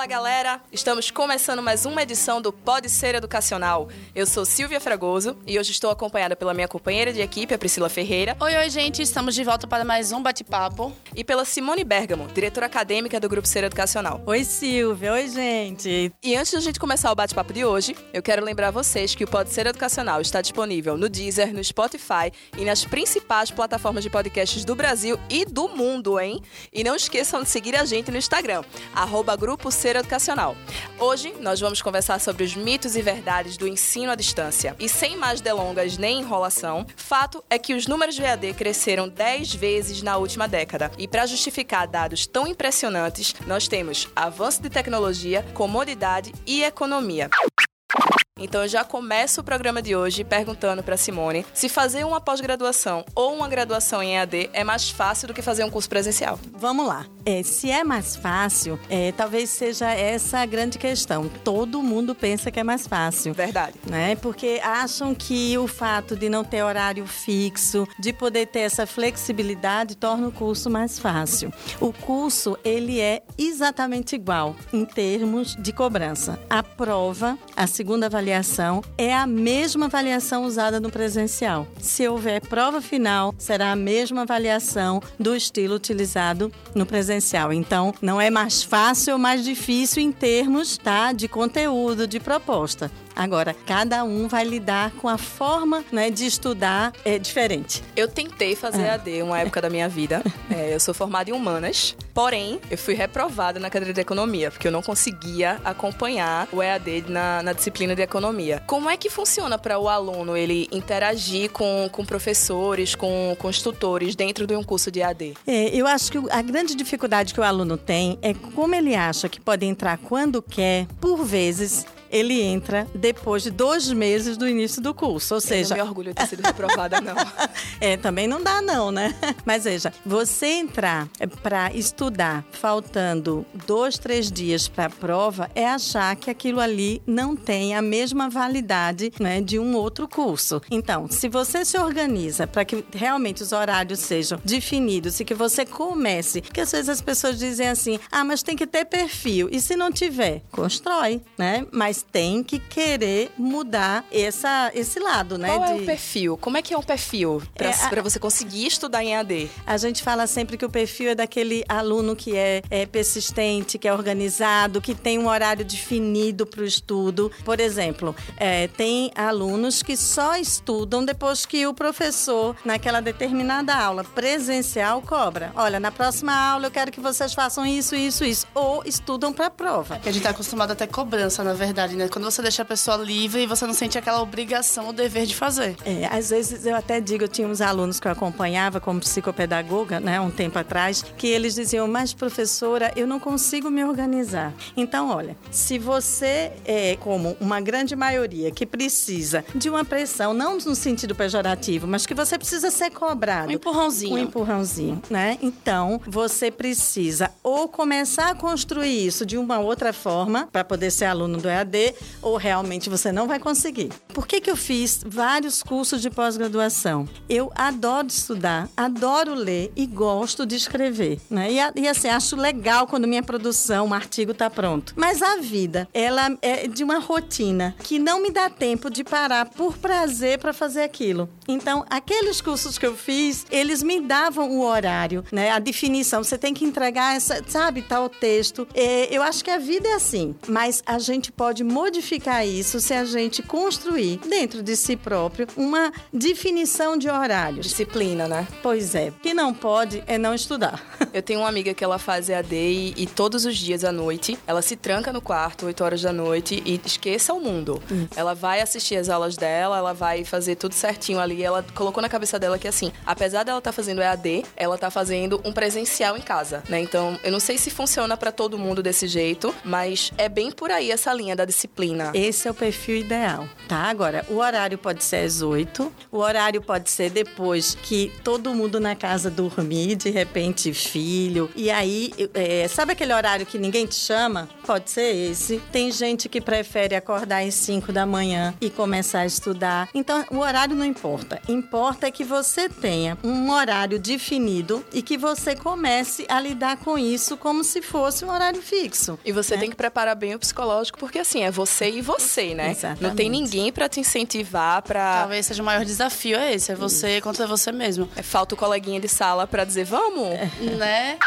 Fala galera, estamos começando mais uma edição do Pode Ser Educacional. Eu sou Silvia Fragoso e hoje estou acompanhada pela minha companheira de equipe, a Priscila Ferreira. Oi, oi, gente, estamos de volta para mais um bate-papo. E pela Simone Bergamo, diretora acadêmica do Grupo Ser Educacional. Oi, Silvia, oi, gente. E antes de a gente começar o bate-papo de hoje, eu quero lembrar vocês que o Pode Ser Educacional está disponível no Deezer, no Spotify e nas principais plataformas de podcasts do Brasil e do mundo, hein? E não esqueçam de seguir a gente no Instagram, arroba Grupo Ser Educacional. Hoje nós vamos conversar sobre os mitos e verdades do ensino à distância. E sem mais delongas nem enrolação, fato é que os números de EAD cresceram 10 vezes na última década. E para justificar dados tão impressionantes, nós temos avanço de tecnologia, comodidade e economia. Então eu já começo o programa de hoje perguntando para Simone se fazer uma pós-graduação ou uma graduação em EAD é mais fácil do que fazer um curso presencial. Vamos lá. É, se é mais fácil, é, talvez seja essa a grande questão. Todo mundo pensa que é mais fácil. Verdade. Né? Porque acham que o fato de não ter horário fixo, de poder ter essa flexibilidade, torna o curso mais fácil. O curso, ele é exatamente igual em termos de cobrança. A prova, a segunda avaliação, avaliação é a mesma avaliação usada no presencial. Se houver prova final, será a mesma avaliação do estilo utilizado no presencial. Então, não é mais fácil ou mais difícil em termos tá, de conteúdo, de proposta. Agora, cada um vai lidar com a forma né, de estudar é, diferente. Eu tentei fazer ah. AD uma época da minha vida. É, eu sou formada em humanas, porém, eu fui reprovada na cadeira de economia, porque eu não conseguia acompanhar o EAD na, na disciplina de economia. Como é que funciona para o aluno ele interagir com, com professores, com, com os tutores dentro de um curso de EAD? É, eu acho que a grande dificuldade que o aluno tem é como ele acha que pode entrar quando quer, por vezes ele entra depois de dois meses do início do curso. Ou seja. Eu não me orgulho de ter sido reprovada, não. é, também não dá, não, né? Mas veja, você entrar para estudar faltando dois, três dias para a prova é achar que aquilo ali não tem a mesma validade né, de um outro curso. Então, se você se organiza para que realmente os horários sejam definidos e que você comece, porque às vezes as pessoas dizem assim, ah, mas tem que ter perfil. E se não tiver, constrói, né? Mas tem que querer mudar essa, esse lado, né? Qual de... é o perfil? Como é que é um perfil para é, você conseguir estudar em AD? A gente fala sempre que o perfil é daquele aluno que é, é persistente, que é organizado, que tem um horário definido para o estudo. Por exemplo, é, tem alunos que só estudam depois que o professor, naquela determinada aula presencial, cobra. Olha, na próxima aula eu quero que vocês façam isso, isso, isso. Ou estudam para a prova. É a gente está acostumado a ter cobrança, na verdade verdade, né? Quando você deixa a pessoa livre e você não sente aquela obrigação ou dever de fazer. É, às vezes eu até digo, eu tinha uns alunos que eu acompanhava como psicopedagoga, né, um tempo atrás, que eles diziam, mas professora, eu não consigo me organizar. Então, olha, se você é como uma grande maioria que precisa de uma pressão, não no sentido pejorativo, mas que você precisa ser cobrado. Um empurrãozinho. Um empurrãozinho, né? Então, você precisa ou começar a construir isso de uma outra forma, para poder ser aluno do EAD, ou realmente você não vai conseguir. Por que, que eu fiz vários cursos de pós-graduação? Eu adoro estudar, adoro ler e gosto de escrever. Né? E, e assim, acho legal quando minha produção, um artigo está pronto. Mas a vida, ela é de uma rotina que não me dá tempo de parar por prazer para fazer aquilo. Então, aqueles cursos que eu fiz, eles me davam o horário, né? A definição. Você tem que entregar essa, sabe, tal texto. É, eu acho que a vida é assim, mas a gente pode modificar isso se a gente construir dentro de si próprio uma definição de horários. Disciplina, né? Pois é. O que não pode é não estudar. Eu tenho uma amiga que ela faz EAD e, e todos os dias à noite ela se tranca no quarto, 8 horas da noite e esqueça o mundo. Hum. Ela vai assistir as aulas dela, ela vai fazer tudo certinho ali. Ela colocou na cabeça dela que assim, apesar dela estar tá fazendo EAD, ela tá fazendo um presencial em casa, né? Então, eu não sei se funciona para todo mundo desse jeito, mas é bem por aí essa linha da disciplina. Esse é o perfil ideal, tá? Agora, o horário pode ser às 8, o horário pode ser depois que todo mundo na casa dormir, de repente filho, e aí, é, sabe aquele horário que ninguém te chama? pode ser esse. Tem gente que prefere acordar às 5 da manhã e começar a estudar. Então, o horário não importa. Importa é que você tenha um horário definido e que você comece a lidar com isso como se fosse um horário fixo. E você né? tem que preparar bem o psicológico, porque assim, é você e você, né? Exatamente. Não tem ninguém pra te incentivar, pra. Talvez seja o maior desafio é esse, é você contra você mesmo. É, Falta o coleguinha de sala pra dizer, vamos? né? 네.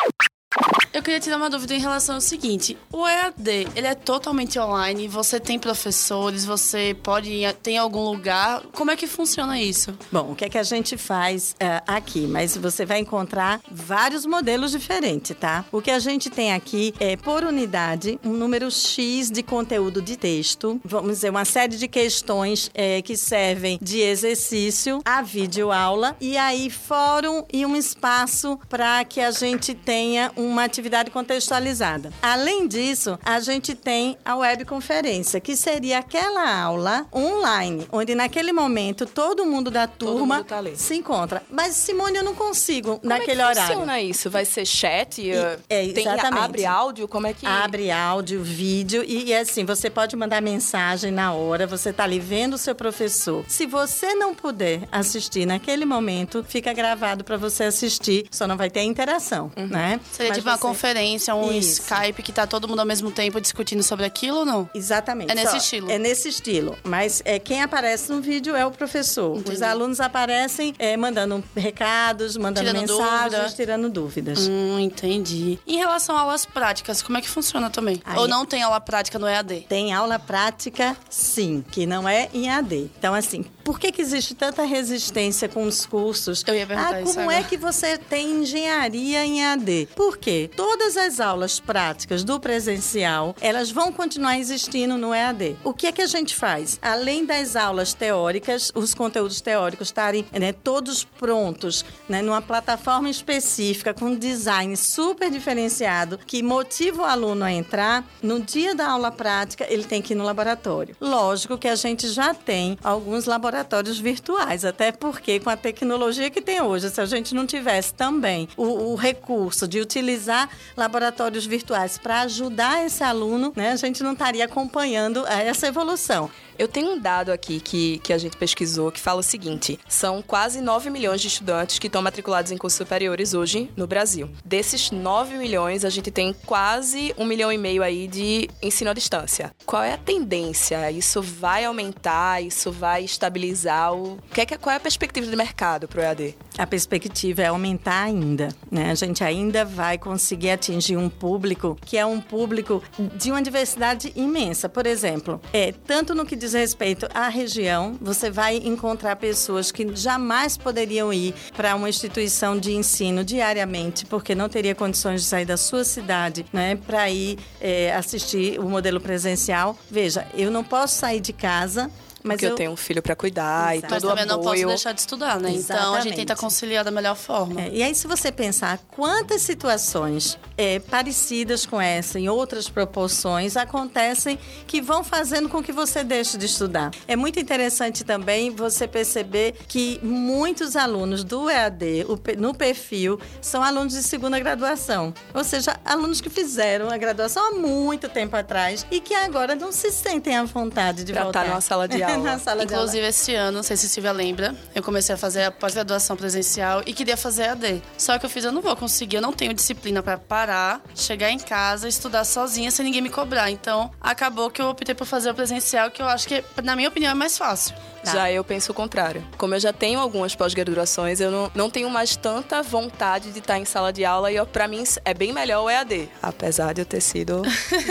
Eu queria tirar uma dúvida em relação ao seguinte: o EAD, ele é totalmente online, você tem professores, você pode ir, tem algum lugar. Como é que funciona isso? Bom, o que é que a gente faz é, aqui? Mas você vai encontrar vários modelos diferentes, tá? O que a gente tem aqui é, por unidade, um número X de conteúdo de texto. Vamos dizer, uma série de questões é, que servem de exercício a videoaula. E aí, fórum e um espaço para que a gente tenha uma atividade contextualizada. Além disso, a gente tem a webconferência, que seria aquela aula online, onde naquele momento todo mundo da turma mundo tá se encontra. Mas, Simone, eu não consigo Como naquele é que horário. funciona isso? Vai ser chat? é, tem, exatamente. abre áudio? Como é que... Abre áudio, vídeo e, e, assim, você pode mandar mensagem na hora, você tá ali vendo o seu professor. Se você não puder assistir naquele momento, fica gravado para você assistir, só não vai ter interação, né? Seria Mas tipo uma conferência, um Isso. Skype que tá todo mundo ao mesmo tempo discutindo sobre aquilo ou não? Exatamente. É nesse Só- estilo. É nesse estilo. Mas é, quem aparece no vídeo é o professor. Entendi. Os alunos aparecem é, mandando recados, mandando Tirando mensagens, dúvida. tirando dúvidas. Hum, entendi. Em relação a aulas práticas, como é que funciona também? Aí- Ou não tem aula prática no EAD? Tem aula prática, sim, que não é em AD. Então, assim, por que, que existe tanta resistência com os cursos? Eu ia perguntar ah, isso como agora. é que você tem engenharia em AD? Por quê? Todas as aulas práticas do presencial, elas vão continuar existindo no EAD. O que é que a gente faz? Além das aulas teóricas, os conteúdos teóricos estarem né, todos prontos, né, numa plataforma específica, com design super diferenciado, que motiva o aluno a entrar, no dia da aula prática, ele tem que ir no laboratório. Lógico que a gente já tem alguns laboratórios virtuais, até porque com a tecnologia que tem hoje, se a gente não tivesse também o, o recurso de utilizar laboratórios virtuais para ajudar esse aluno, né, a gente não estaria acompanhando eh, essa evolução. Eu tenho um dado aqui que, que a gente pesquisou que fala o seguinte: são quase 9 milhões de estudantes que estão matriculados em cursos superiores hoje no Brasil. Desses 9 milhões, a gente tem quase um milhão e meio aí de ensino à distância. Qual é a tendência? Isso vai aumentar? Isso vai estabilizar? O que é qual é a perspectiva de mercado para o EAD? A perspectiva é aumentar ainda, né? A gente ainda vai conseguir atingir um público que é um público de uma diversidade imensa. Por exemplo, é, tanto no que diz respeito à região, você vai encontrar pessoas que jamais poderiam ir para uma instituição de ensino diariamente, porque não teria condições de sair da sua cidade, né, para ir é, assistir o modelo presencial. Veja, eu não posso sair de casa. Mas Porque eu, tenho um filho para cuidar Exato. e Mas todo o também não posso apoio. deixar de estudar, né? Então a gente Exatamente. tenta conciliar da melhor forma. É, e aí, se você pensar quantas situações é, parecidas com essa, em outras proporções, acontecem que vão fazendo com que você deixe de estudar. É muito interessante também você perceber que muitos alunos do EAD, no perfil, são alunos de segunda graduação. Ou seja, alunos que fizeram a graduação há muito tempo atrás e que agora não se sentem à vontade de Pra voltar. tá numa sala de aula. Na sala de aula. Inclusive, esse ano, não sei se Silvia lembra, eu comecei a fazer a pós-graduação presencial e queria fazer AD. Só que eu fiz, eu não vou conseguir, eu não tenho disciplina pra parar, chegar em casa, estudar sozinha sem ninguém me cobrar. Então, acabou que eu optei por fazer o presencial, que eu acho que, na minha opinião, é mais fácil. Tá. Já eu penso o contrário. Como eu já tenho algumas pós-graduações, eu não, não tenho mais tanta vontade de estar em sala de aula e pra mim é bem melhor o EAD. Apesar de eu ter sido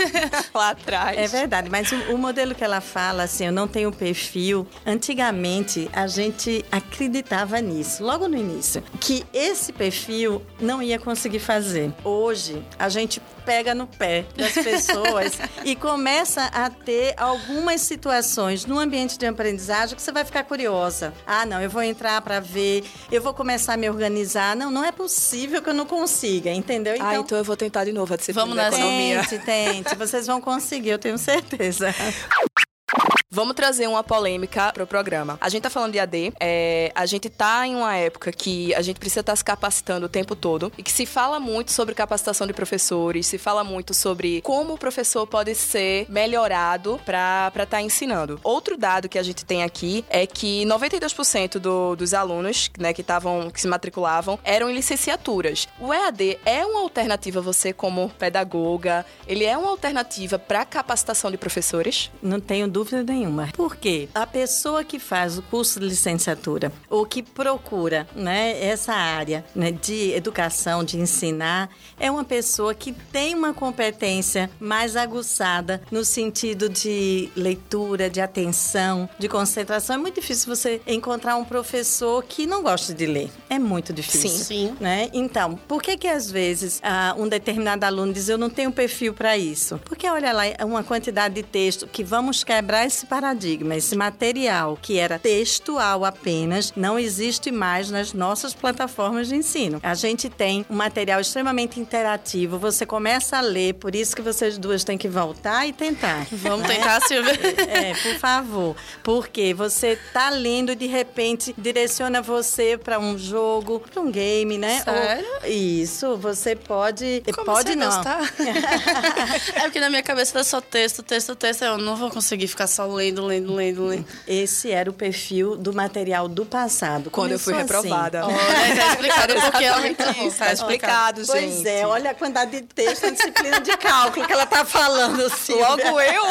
lá atrás. É verdade, mas o, o modelo que ela fala, assim, eu não tenho perfil. Antigamente, a gente acreditava nisso, logo no início, que esse perfil não ia conseguir fazer. Hoje, a gente pega no pé das pessoas e começa a ter algumas situações no ambiente de aprendizagem que você vai ficar curiosa. Ah, não, eu vou entrar para ver, eu vou começar a me organizar. Não, não é possível que eu não consiga, entendeu? Ah, então eu vou tentar de novo a disciplina Vamos nessa. economia. Tente, tente. Vocês vão conseguir, eu tenho certeza. Vamos trazer uma polêmica pro programa. A gente tá falando de AD, é, a gente tá em uma época que a gente precisa estar tá se capacitando o tempo todo e que se fala muito sobre capacitação de professores, se fala muito sobre como o professor pode ser melhorado para estar tá ensinando. Outro dado que a gente tem aqui é que 92% do, dos alunos né, que estavam que se matriculavam eram em licenciaturas. O EAD é uma alternativa você como pedagoga? Ele é uma alternativa para capacitação de professores? Não tenho dúvida nenhuma. Por quê? A pessoa que faz o curso de licenciatura ou que procura, né, essa área né, de educação, de ensinar, é uma pessoa que tem uma competência mais aguçada no sentido de leitura, de atenção, de concentração. É muito difícil você encontrar um professor que não gosta de ler. É muito difícil. Sim. Sim. Né? Então, por que que às vezes ah, um determinado aluno diz eu não tenho perfil para isso? Porque olha lá, é uma quantidade de texto que vamos quebrar esse paradigma, esse material que era textual apenas, não existe mais nas nossas plataformas de ensino. A gente tem um material extremamente interativo, você começa a ler, por isso que vocês duas têm que voltar e tentar. Vamos né? tentar, Silvia. É, por favor. Porque você tá lendo e de repente direciona você para um jogo, para um game, né? Sério? Ou, isso, você pode. Como pode não. é porque na minha cabeça era só texto, texto, texto. Eu não vou conseguir ficar só lendo, lendo, lendo, lendo. Esse era o perfil do material do passado. Quando eu fui Começou reprovada. Assim. Olha, tá explicado porque ela me Tá explicado, Pois gente. é, olha a quantidade de texto, a disciplina de cálculo que ela tá falando, Silvia. Logo eu.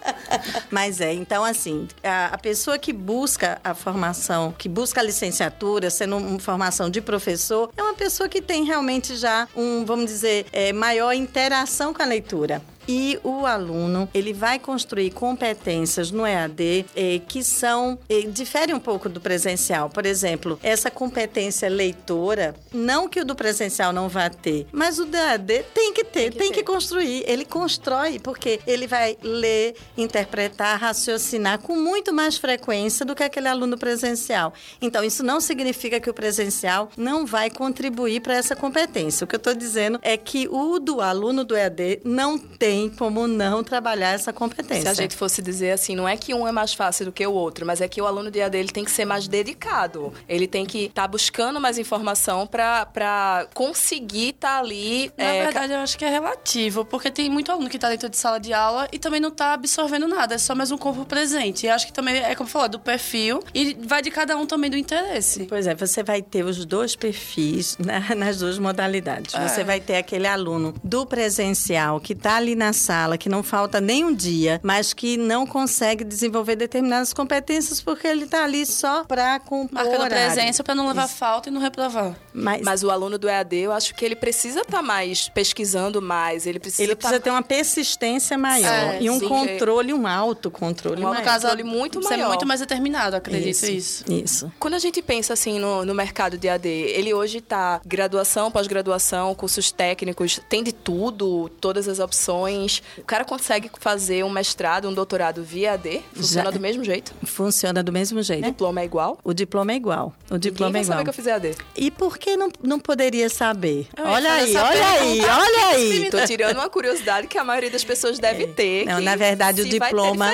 Mas é, então assim, a, a pessoa que busca a formação, que busca a licenciatura, sendo uma formação de professor, é uma pessoa que tem realmente já um, vamos dizer, é, maior interação com a leitura. E o aluno, ele vai construir competências no EAD eh, que são, eh, diferem um pouco do presencial. Por exemplo, essa competência leitora, não que o do presencial não vá ter, mas o do EAD tem que ter, tem que, tem que construir. Ele constrói, porque ele vai ler, interpretar, raciocinar com muito mais frequência do que aquele aluno presencial. Então, isso não significa que o presencial não vai contribuir para essa competência. O que eu estou dizendo é que o do aluno do EAD não tem como não trabalhar essa competência. Se a gente fosse dizer assim, não é que um é mais fácil do que o outro, mas é que o aluno de EAD ele tem que ser mais dedicado. Ele tem que estar tá buscando mais informação para conseguir estar tá ali. Na é, verdade, eu acho que é relativo, porque tem muito aluno que está dentro de sala de aula e também não está absorvendo nada, é só mais um corpo presente. E acho que também é como falar do perfil e vai de cada um também do interesse. Pois é, você vai ter os dois perfis né, nas duas modalidades. É. Você vai ter aquele aluno do presencial que está ali na sala, que não falta nem um dia, mas que não consegue desenvolver determinadas competências porque ele está ali só para compor Marcando horário. presença para não levar Isso. falta e não reprovar. Mas, mas, o aluno do EAD, eu acho que ele precisa estar tá mais pesquisando mais, ele precisa Ele precisa tá... ter uma persistência maior é, e um sim, controle, um autocontrole um maior. controle muito maior. Ser muito mais determinado, acredito isso. Isso. isso. Quando a gente pensa assim no, no mercado de EAD, ele hoje está graduação, pós-graduação, cursos técnicos, tem de tudo, todas as opções o cara consegue fazer um mestrado, um doutorado via AD? Funciona Já, do mesmo jeito? Funciona do mesmo jeito. O diploma é igual? O diploma é igual. O diploma Ninguém é igual. saber que eu fiz AD. E por que não, não poderia saber? Eu olha aí, olha aí, olha aí. Tô tirando uma curiosidade que a maioria das pessoas deve é. ter. Não, na verdade, o diploma.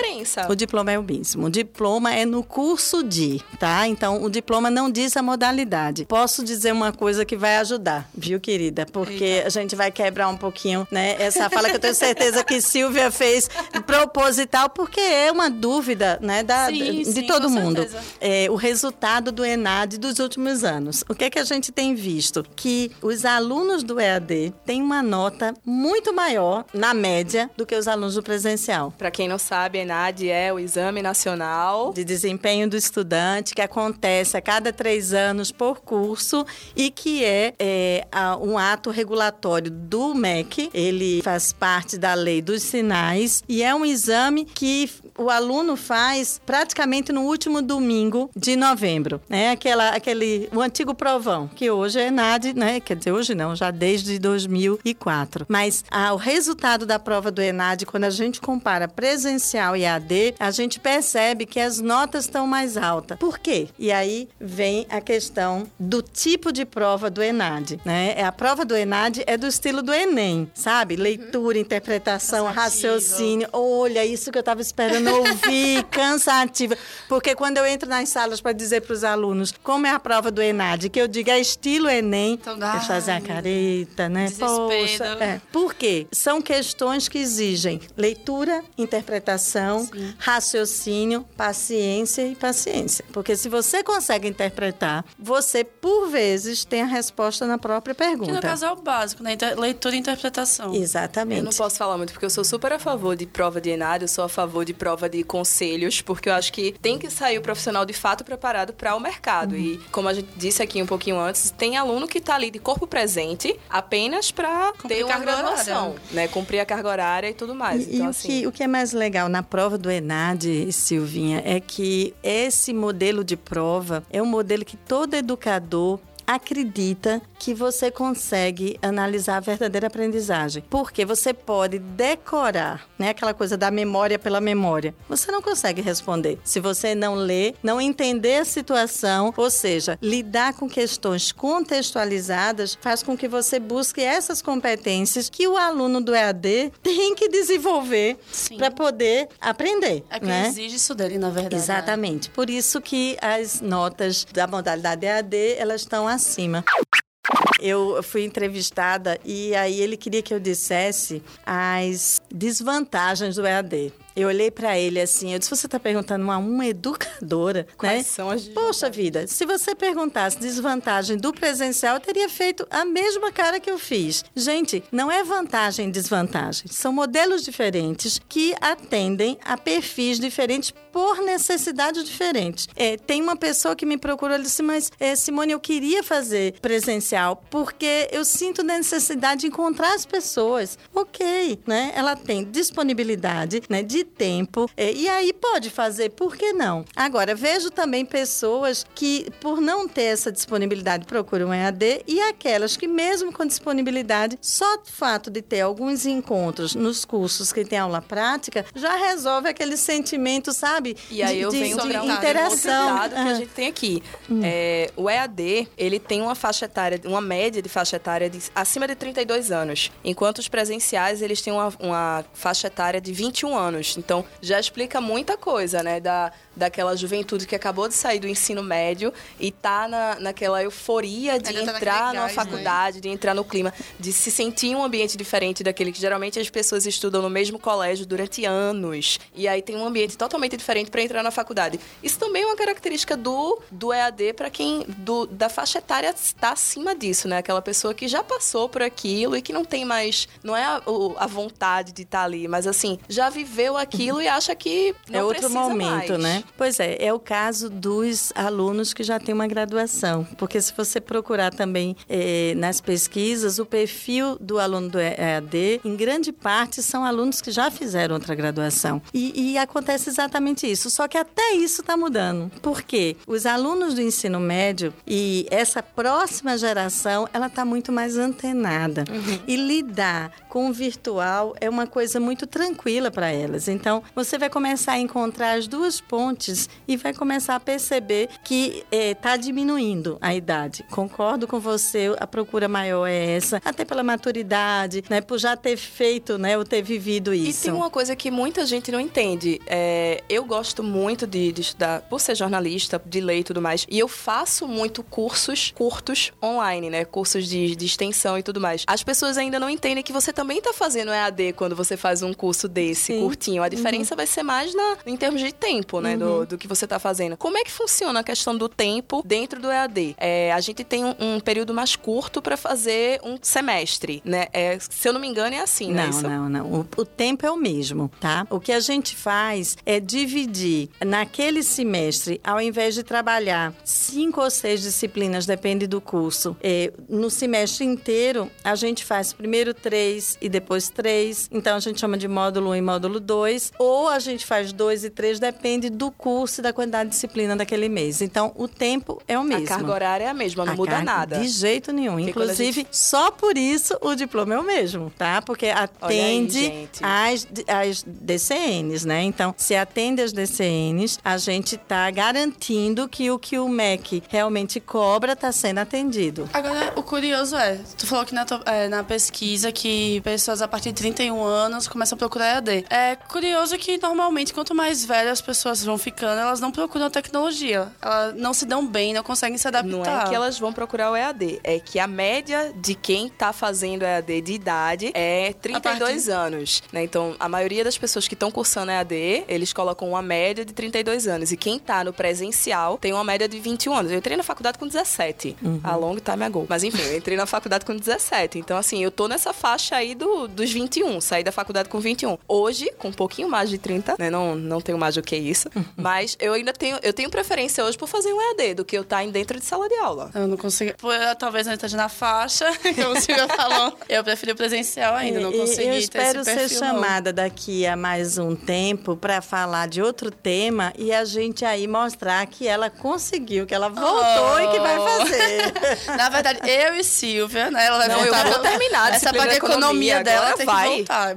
O diploma é o mesmo. O diploma é no curso de, tá? Então, o diploma não diz a modalidade. Posso dizer uma coisa que vai ajudar, viu, querida? Porque Eita. a gente vai quebrar um pouquinho, né? Essa fala que eu tenho certeza que Silvia fez proposital, porque é uma dúvida, né, da, sim, de sim, todo mundo. É, o resultado do ENAD dos últimos anos. O que é que a gente tem visto? Que os alunos do EAD têm uma nota muito maior, na média, do que os alunos do presencial. Para quem não sabe, ENAD é o Exame Nacional de Desempenho do Estudante, que acontece a cada três anos por curso e que é, é um ato regulatório do MEC. Ele faz parte da lei dos sinais e é um exame que o aluno faz praticamente no último domingo de novembro, né? Aquela, aquele, o antigo provão, que hoje é ENAD, né? Quer dizer, hoje não, já desde 2004. Mas ah, o resultado da prova do ENAD, quando a gente compara presencial e AD, a gente percebe que as notas estão mais altas. Por quê? E aí vem a questão do tipo de prova do ENAD, né? A prova do ENAD é do estilo do Enem, sabe? Leitura, interpretação, raciocínio. Olha, isso que eu estava esperando ouvir, cansativa. Porque quando eu entro nas salas para dizer para os alunos como é a prova do ENAD, que eu digo é estilo Enem, Então, eles fazem a careta, né? Poxa, é. Por quê? São questões que exigem leitura, interpretação, raciocínio, paciência e paciência. Porque se você consegue interpretar, você, por vezes, tem a resposta na própria Que no pergunta. caso é o básico, né? Leitura e interpretação. Exatamente. Eu não posso falar muito porque eu sou super a favor de prova de ENAD, eu sou a favor de prova de conselhos, porque eu acho que tem que sair o profissional de fato preparado para o mercado. Uhum. E como a gente disse aqui um pouquinho antes, tem aluno que está ali de corpo presente apenas para ter uma carga graduação, horária. né? Cumprir a carga horária e tudo mais. E, e então, o, assim, que, o que é mais legal na prova do ENAD, Silvinha, é que esse modelo de prova é um modelo que todo educador acredita que você consegue analisar a verdadeira aprendizagem. Porque você pode decorar, né, aquela coisa da memória pela memória. Você não consegue responder. Se você não ler, não entender a situação, ou seja, lidar com questões contextualizadas, faz com que você busque essas competências que o aluno do EAD tem que desenvolver para poder aprender. É que né? exige isso dele, na verdade. né? Exatamente. Por isso que as notas da modalidade EAD, elas estão acima. Eu fui entrevistada e aí ele queria que eu dissesse as desvantagens do EAD. Eu olhei para ele assim, eu disse: "Você está perguntando a uma educadora, Quais né? são as Poxa vida, se você perguntasse desvantagem do presencial, eu teria feito a mesma cara que eu fiz. Gente, não é vantagem e desvantagem. São modelos diferentes que atendem a perfis diferentes por necessidades diferentes. É, tem uma pessoa que me procurou e disse, mas é, Simone, eu queria fazer presencial porque eu sinto necessidade de encontrar as pessoas. Ok, né? Ela tem disponibilidade né, de tempo é, e aí pode fazer, por que não? Agora, vejo também pessoas que, por não ter essa disponibilidade, procuram EAD e aquelas que, mesmo com disponibilidade, só o fato de ter alguns encontros nos cursos que tem aula prática já resolve aquele sentimento, sabe? E aí de, eu de- venho de um interação. outro dado que a Ah. gente tem aqui. É, o EAD, ele tem uma faixa etária, uma média de faixa etária de acima de 32 anos, enquanto os presenciais, eles têm uma, uma faixa etária de 21 anos. Então, já explica muita coisa, né, da, daquela juventude que acabou de sair do ensino médio e tá na, naquela euforia de Ainda tá entrar numa gás, né? faculdade, de entrar no clima, de se sentir em um ambiente diferente daquele que geralmente as pessoas estudam no mesmo colégio durante anos. E aí tem um ambiente totalmente diferente para entrar na faculdade. Isso também é uma característica do, do EAD para quem do, da faixa etária está acima disso, né? Aquela pessoa que já passou por aquilo e que não tem mais, não é a, a vontade de estar ali, mas assim, já viveu aquilo e acha que não é outro momento, mais. né? Pois é, é o caso dos alunos que já têm uma graduação. Porque se você procurar também eh, nas pesquisas, o perfil do aluno do EAD, em grande parte, são alunos que já fizeram outra graduação. E, e acontece exatamente isso. Só que até isso está mudando. Por quê? Os alunos do ensino médio e essa próxima geração, ela está muito mais antenada. E lidar com o virtual é uma coisa muito tranquila para elas. Então, você vai começar a encontrar as duas pontes e vai começar a perceber que está diminuindo a idade. Concordo com você, a procura maior é essa, até pela maturidade, né, por já ter feito, né, ou ter vivido E isso. tem uma coisa que muita gente não entende. É, eu gosto muito de, de estudar, por ser jornalista, de ler e tudo mais. E eu faço muito cursos curtos online, né? Cursos de, de extensão e tudo mais. As pessoas ainda não entendem que você também tá fazendo EAD quando você faz um curso desse, Sim. curtinho. A diferença vai ser mais na, em termos de tempo, né? Do, do que você tá fazendo. Como é que funciona a questão do tempo dentro do EAD? É, a gente tem um, um período mais curto para fazer um semestre, né? É, se eu não me engano, é assim, né? Não, Isso- não, não. O, o tempo é o mesmo, tá? O que a gente faz é dividir naquele semestre, ao invés de trabalhar cinco ou seis disciplinas, depende do curso, é, no semestre inteiro, a gente faz primeiro três e depois três. Então, a gente chama de módulo 1 e módulo 2. Ou a gente faz dois e três, depende do curso e da quantidade de disciplina daquele mês. Então, o tempo é o mesmo. A carga horária é a mesma, não A muda carga- nada. De jeito nenhum. Porque Inclusive, gente- só por isso o diploma é o mesmo, tá? Porque atende às, às DCNs, né? Então, se atende às DCNs, a gente tá garantindo que o que o MEC realmente cobra está sendo atendido. Agora, o curioso é, tu falou que na, é, na pesquisa que pessoas a partir de 31 anos começam a procurar EAD. É, curioso que normalmente quanto mais velhas as pessoas vão ficando, elas não procuram tecnologia. Elas não se dão bem, não conseguem se adaptar. Não é que elas vão procurar o EAD, é que a média de quem tá fazendo EAD de idade é 32 anos, né? Então, a maioria das pessoas que estão cursando EAD, eles colocam uma média de 32 anos. E quem tá no presencial tem uma média de 21 anos. Eu entrei na faculdade com 17, Uhum. a long time ago. Mas enfim, eu entrei na faculdade com 17. Então, assim, eu tô nessa faixa aí do, dos 21. Saí da faculdade com 21. Hoje, com um pouquinho mais de 30, né? Não, não tenho mais do que isso. Uhum. mas eu ainda tenho, eu tenho preferência hoje por fazer um EAD do que eu estar em dentro de sala de aula. Eu não consigo. Pô, eu talvez não esteja na faixa, como o Silvia falou. Eu preferi o presencial ainda, não consegui Eu ter espero esse ser não. chamada daqui a mais um tempo para falar de outro tema e a gente aí mostrar que ela conseguiu, que ela voltou e que vai Oh. fazer. Na verdade, eu e Silvia, né? Ela vai Não, eu voltar. vou terminar a Essa parte da de economia, economia dela tem vai. que voltar.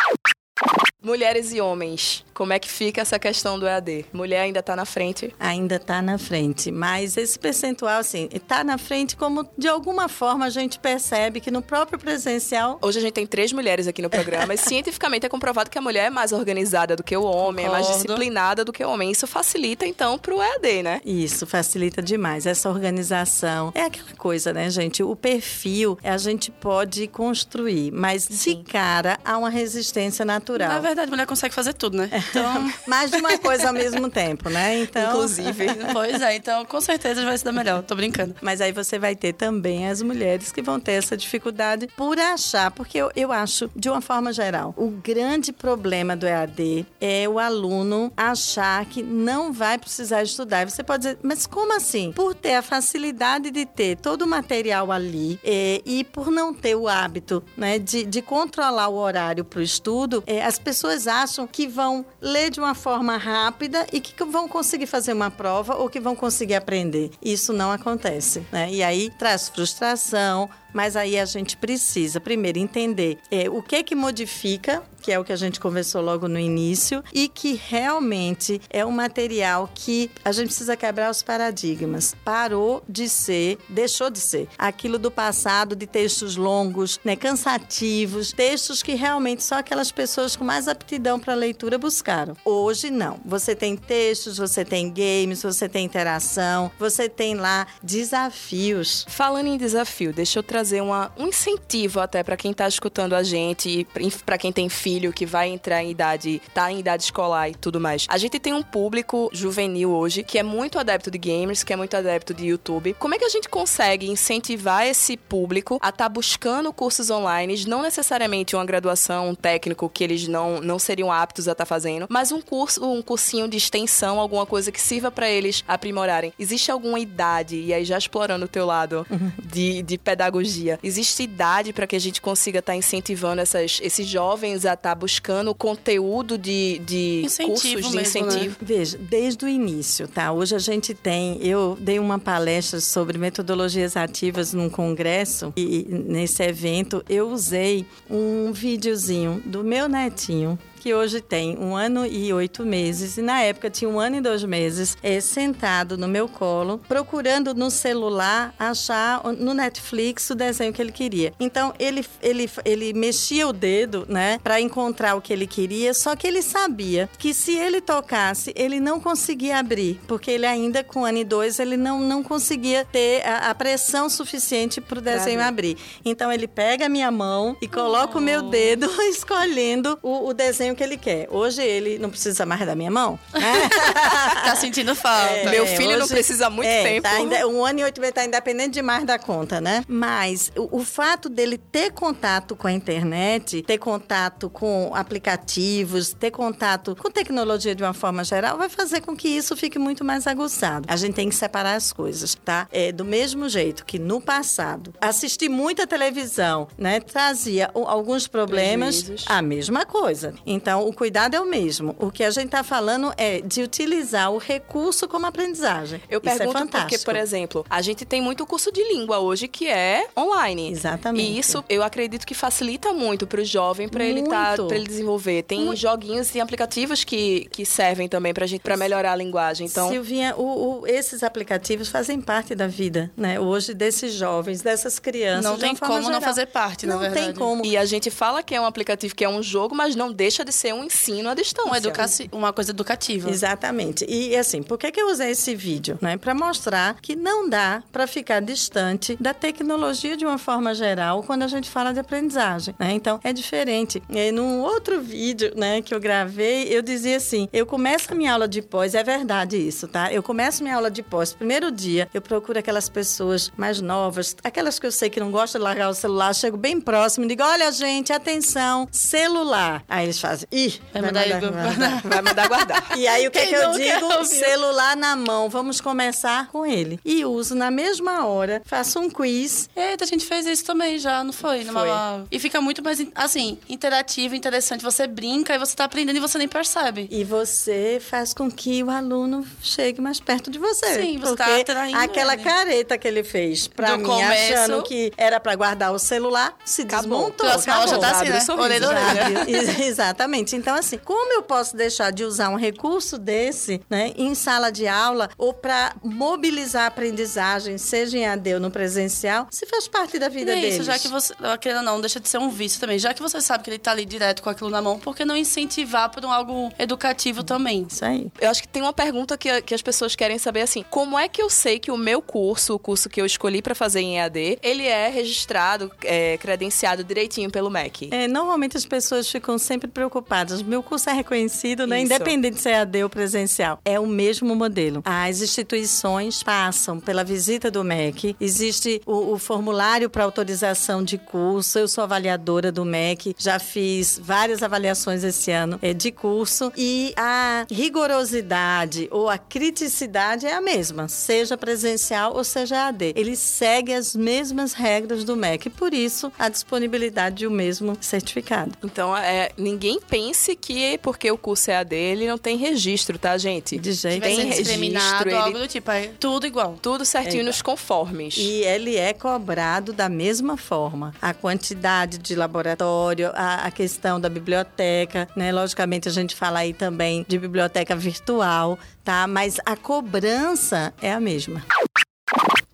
Mulheres e homens, como é que fica essa questão do EAD? Mulher ainda tá na frente? Ainda está na frente, mas esse percentual, assim, está na frente como de alguma forma a gente percebe que no próprio presencial Hoje a gente tem três mulheres aqui no programa e cientificamente é comprovado que a mulher é mais organizada do que o homem, é mais Concordo. disciplinada do que o homem. Isso facilita, então, pro EAD, né? Isso facilita demais. Essa organização é aquela coisa, né, gente? O perfil a gente pode construir, mas de cara há uma resistência natural. Na verdade, mulher consegue fazer tudo, né? Então. Mais de uma coisa ao mesmo tempo, né? Então, Inclusive. pois é, então com certeza vai se dar melhor. Tô brincando. Mas aí você vai ter também as mulheres que vão ter essa dificuldade por achar, porque eu, eu acho, de uma forma geral, o grande problema do EAD é o aluno achar que não vai precisar estudar. E Você pode dizer, mas como assim? Por ter a facilidade de ter todo o material ali é, e por não ter o hábito né, de, de controlar o horário para o estudo, é, as pessoas acham que vão ler de uma forma rápida e que vão conseguir fazer uma prova ou que vão conseguir aprender. Isso não acontece, né? E aí traz frustração, mas aí a gente precisa primeiro entender é, o que que modifica, que é o que a gente conversou logo no início, e que realmente é um material que a gente precisa quebrar os paradigmas. Parou de ser, deixou de ser aquilo do passado de textos longos, né, cansativos, textos que realmente só aquelas pessoas com mais aptidão para leitura buscaram. Hoje não. Você tem textos, você tem games, você tem interação, você tem lá desafios. Falando em desafio, deixa eu trazer uma, um incentivo até para quem tá escutando a gente, para quem tem filho que vai entrar em idade, tá em idade escolar e tudo mais. A gente tem um público juvenil hoje que é muito adepto de gamers, que é muito adepto de YouTube. Como é que a gente consegue incentivar esse público a estar buscando cursos online, não necessariamente uma graduação, um técnico que eles não, não seriam aptos a estar fazendo, mas um curso, um cursinho de extensão, alguma coisa que sirva para eles aprimorarem. Existe alguma idade, e aí já explorando o teu lado de, de pedagogia, existe idade para que a gente consiga estar incentivando essas, esses jovens a estar buscando conteúdo de, de Incentivo cursos de mesmo, né? incentivo? Veja, desde o início, tá? Hoje a gente tem. Eu dei uma palestra sobre metodologias ativas num congresso e nesse evento eu usei um videozinho do meu netinho. Que hoje tem um ano e oito meses, e na época tinha um ano e dois meses, é, sentado no meu colo, procurando no celular achar no Netflix o desenho que ele queria. Então ele, ele, ele mexia o dedo, né, para encontrar o que ele queria, só que ele sabia que se ele tocasse, ele não conseguia abrir, porque ele ainda com ano e dois, ele não, não conseguia ter a, a pressão suficiente para o desenho abrir. Então ele pega a minha mão e coloca o meu dedo escolhendo o, o desenho que ele quer. Hoje ele não precisa mais da minha mão, né? Tá sentindo falta. Meu É, filho não hoje- precisa há muito é, tempo. Tá ainda, um ano e oito meses tá independente demais da conta, né? Mas o, o fato dele ter contato com a internet, ter contato com aplicativos, ter contato com tecnologia de uma forma geral, vai fazer com que isso fique muito mais aguçado. A gente tem que separar as coisas, tá? É, do mesmo jeito que no passado, assistir muita televisão, né, trazia o- alguns problemas, Prejuízos. a mesma coisa. Então, o cuidado é o mesmo. O que a gente está falando é de utilizar o recurso como aprendizagem. Eu Isso é pergunto porque, por exemplo, a gente tem muito curso de língua hoje que é online. Exatamente. E isso eu acredito que facilita muito para o jovem para ele tá, Muito. para ele desenvolver. Tem joguinhos e aplicativos que, que servem também pra gente para melhorar a linguagem. Então, Silvinha, o- o- esses aplicativos fazem parte da vida, né? Hoje desses jovens, dessas crianças. Não tem como não geral. fazer parte, na Não tem verdade. como. e a gente fala que é um aplicativo que é um jogo, mas não deixa de pode ser um ensino à distância. Uma, educaci- uma coisa educativa. Exatamente. E assim, por que, que eu usei esse vídeo? Né? Para mostrar que não dá para ficar distante da tecnologia de uma forma geral quando a gente fala de aprendizagem. Né? Então, é diferente. E num outro vídeo né, que eu gravei, eu dizia assim: eu começo a minha aula de pós, é verdade isso, tá? Eu começo minha aula de pós, primeiro dia, eu procuro aquelas pessoas mais novas, aquelas que eu sei que não gostam de largar o celular, chego bem próximo e digo: olha, gente, atenção, celular. Aí eles fazem, ih, Vai mandar mandar eu- guardar. Vai mandar guardar. E aí o que, é Quem que eu digo? Celular na mão. Vamos começar com ele. E uso na mesma hora, faço um quiz. Eita, a gente fez isso também já, não foi? Numa Foi. E fica muito mais, assim, interativo, interessante. Você brinca e você tá aprendendo e você nem percebe. E você faz com que o aluno chegue mais perto de você. Sim, você tá atraindo aquela ele. careta que ele fez pra Do mim, começo. achando que era pra guardar o celular, se Acabou. desmontou. Próxima aula já acabou. tá assim, né? o sorriso. Orelha, orelha. Exatamente. Então, assim, como eu posso deixar de usar um recurso desse, né, em sala de aula ou para mobilizar a aprendizagem, seja em AD ou no presencial, se faz parte da vida é deles? isso, já que você, querendo ou não, deixa de ser um vício também. Já que você sabe que ele tá ali direto com aquilo na mão, por que não incentivar por um algo educativo também? Isso aí. Eu acho que tem uma pergunta que, que as pessoas querem saber assim: como é que eu sei que o meu curso, o curso que eu escolhi pra fazer em EAD, ele é registrado, é, credenciado direitinho pelo MEC? É, normalmente as pessoas ficam sempre preocupadas. Meu curso é reconhecido, né? Isso. Independente se é AD ou presencial. É o mesmo modelo. As instituições passam pela visita do MEC. Existe o, o formulário para autorização de curso. Eu sou avaliadora do MEC. Já fiz várias avaliações esse ano é, de curso. E a rigorosidade ou a criticidade é a mesma, seja presencial ou seja AD. Ele segue as mesmas regras do MEC. Por isso, a disponibilidade de o mesmo certificado. Então, é, ninguém pense que porque o curso é AD, ele não tem registro, tá, gente? De jeito Tem registro, ele- algo do tipo, é tudo igual. Tudo certinho É. nos conformes. E ele é cobrado da mesma forma. A quantidade de laboratório, a, a questão da biblioteca, né? Logicamente, a gente fala aí também de biblioteca virtual, tá? Mas a cobrança é a mesma.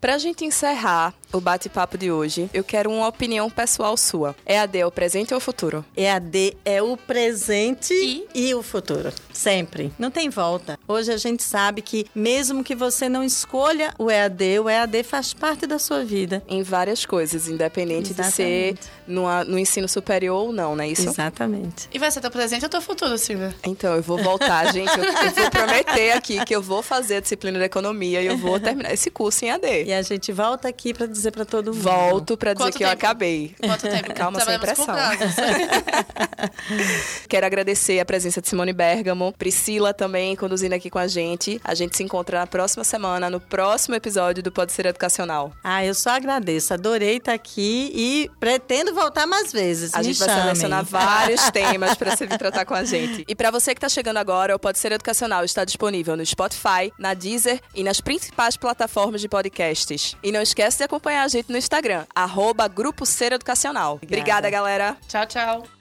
Pra gente encerrar o bate-papo de hoje, eu quero uma opinião pessoal sua. EAD é o presente ou o futuro? EAD é o presente E? e o futuro. Sempre. Não tem volta. Hoje a gente sabe que, mesmo que você não escolha o EAD, o EAD faz parte da sua vida. Em várias coisas, independente de ser Exatamente. numa- no ensino superior ou não, não é isso? Exatamente. E vai ser teu presente ou teu futuro, Silvia? Então, eu vou voltar, gente. Eu, eu vou prometer aqui que eu vou fazer a disciplina de economia e eu vou terminar esse curso em E AD. A gente volta aqui para dizer para todo mundo. Volto pra dizer Quanto que eu tempo? acabei. Quanto tempo? Calma, sem pressão. Quero agradecer a presença de Simone Bergamo, Priscila também conduzindo aqui com a gente. A gente se encontra na próxima semana, no próximo episódio do Pode Ser Educacional. Ah, eu só agradeço. Adorei estar aqui e pretendo voltar mais vezes. A Me gente vai selecionar vários temas para você vir tratar com a gente. E para você que está chegando agora, o Pode Ser Educacional está disponível no Spotify, na Deezer e nas principais plataformas de podcasts. E não esquece de acompanhar a gente no Instagram, arroba Grupo Ser Educacional. Obrigada, galera! Tchau, tchau.